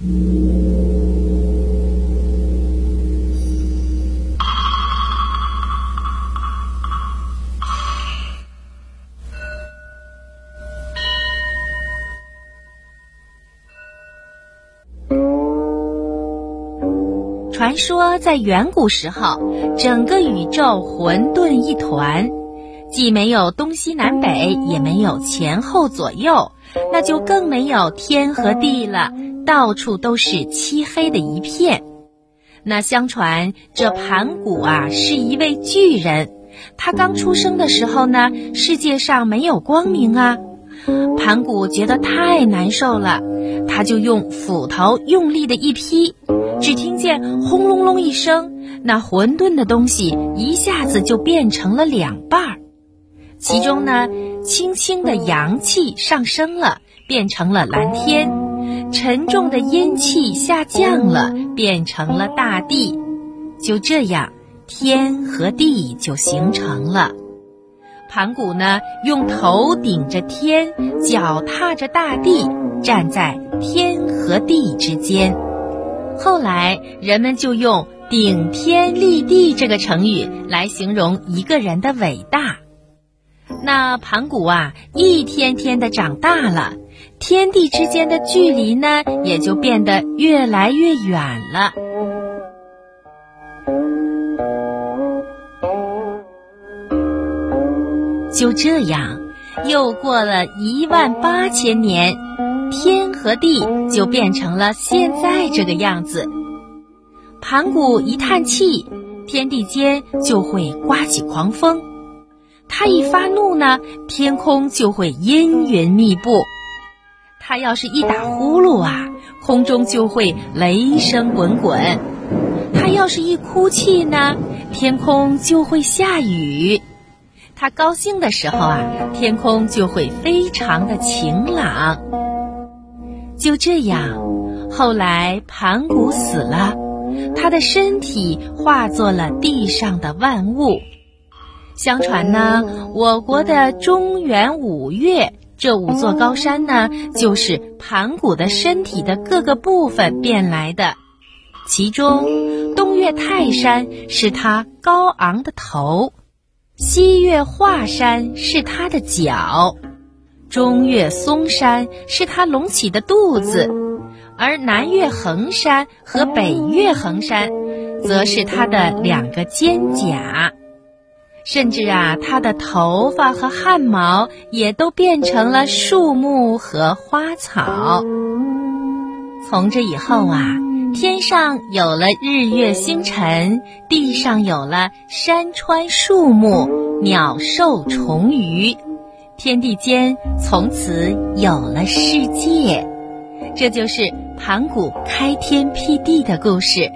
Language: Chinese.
传说在远古时候，整个宇宙混沌一团，既没有东西南北，也没有前后左右，那就更没有天和地了，到处都是漆黑的一片。那相传这盘古啊是一位巨人，他刚出生的时候呢，世界上没有光明啊。盘古觉得太难受了，他就用斧头用力的一劈，只听见轰隆隆一声，那混沌的东西一下子就变成了两半儿。其中呢，轻轻的阳气上升了，变成了蓝天；沉重的阴气下降了，变成了大地。就这样，天和地就形成了。盘古呢，用头顶着天，脚踏着大地，站在天和地之间。后来人们就用“顶天立地”这个成语来形容一个人的伟大。那盘古啊，一天天的长大了，天地之间的距离呢，也就变得越来越远了。就这样，又过了一万八千年，天和地就变成了现在这个样子。盘古一叹气，天地间就会刮起狂风；他一发怒呢，天空就会阴云密布；他要是一打呼噜啊，空中就会雷声滚滚；他要是一哭泣呢，天空就会下雨。他高兴的时候啊，天空就会非常的晴朗。就这样，后来盘古死了，他的身体化作了地上的万物。相传呢，我国的中原五岳这五座高山呢，就是盘古的身体的各个部分变来的。其中，东岳泰山是他高昂的头。西岳华山是他的脚，中岳嵩山是他隆起的肚子，而南岳衡山和北岳衡山，则是他的两个肩胛。甚至啊，他的头发和汗毛也都变成了树木和花草。从这以后啊。天上有了日月星辰，地上有了山川树木、鸟兽虫鱼，天地间从此有了世界。这就是盘古开天辟地的故事。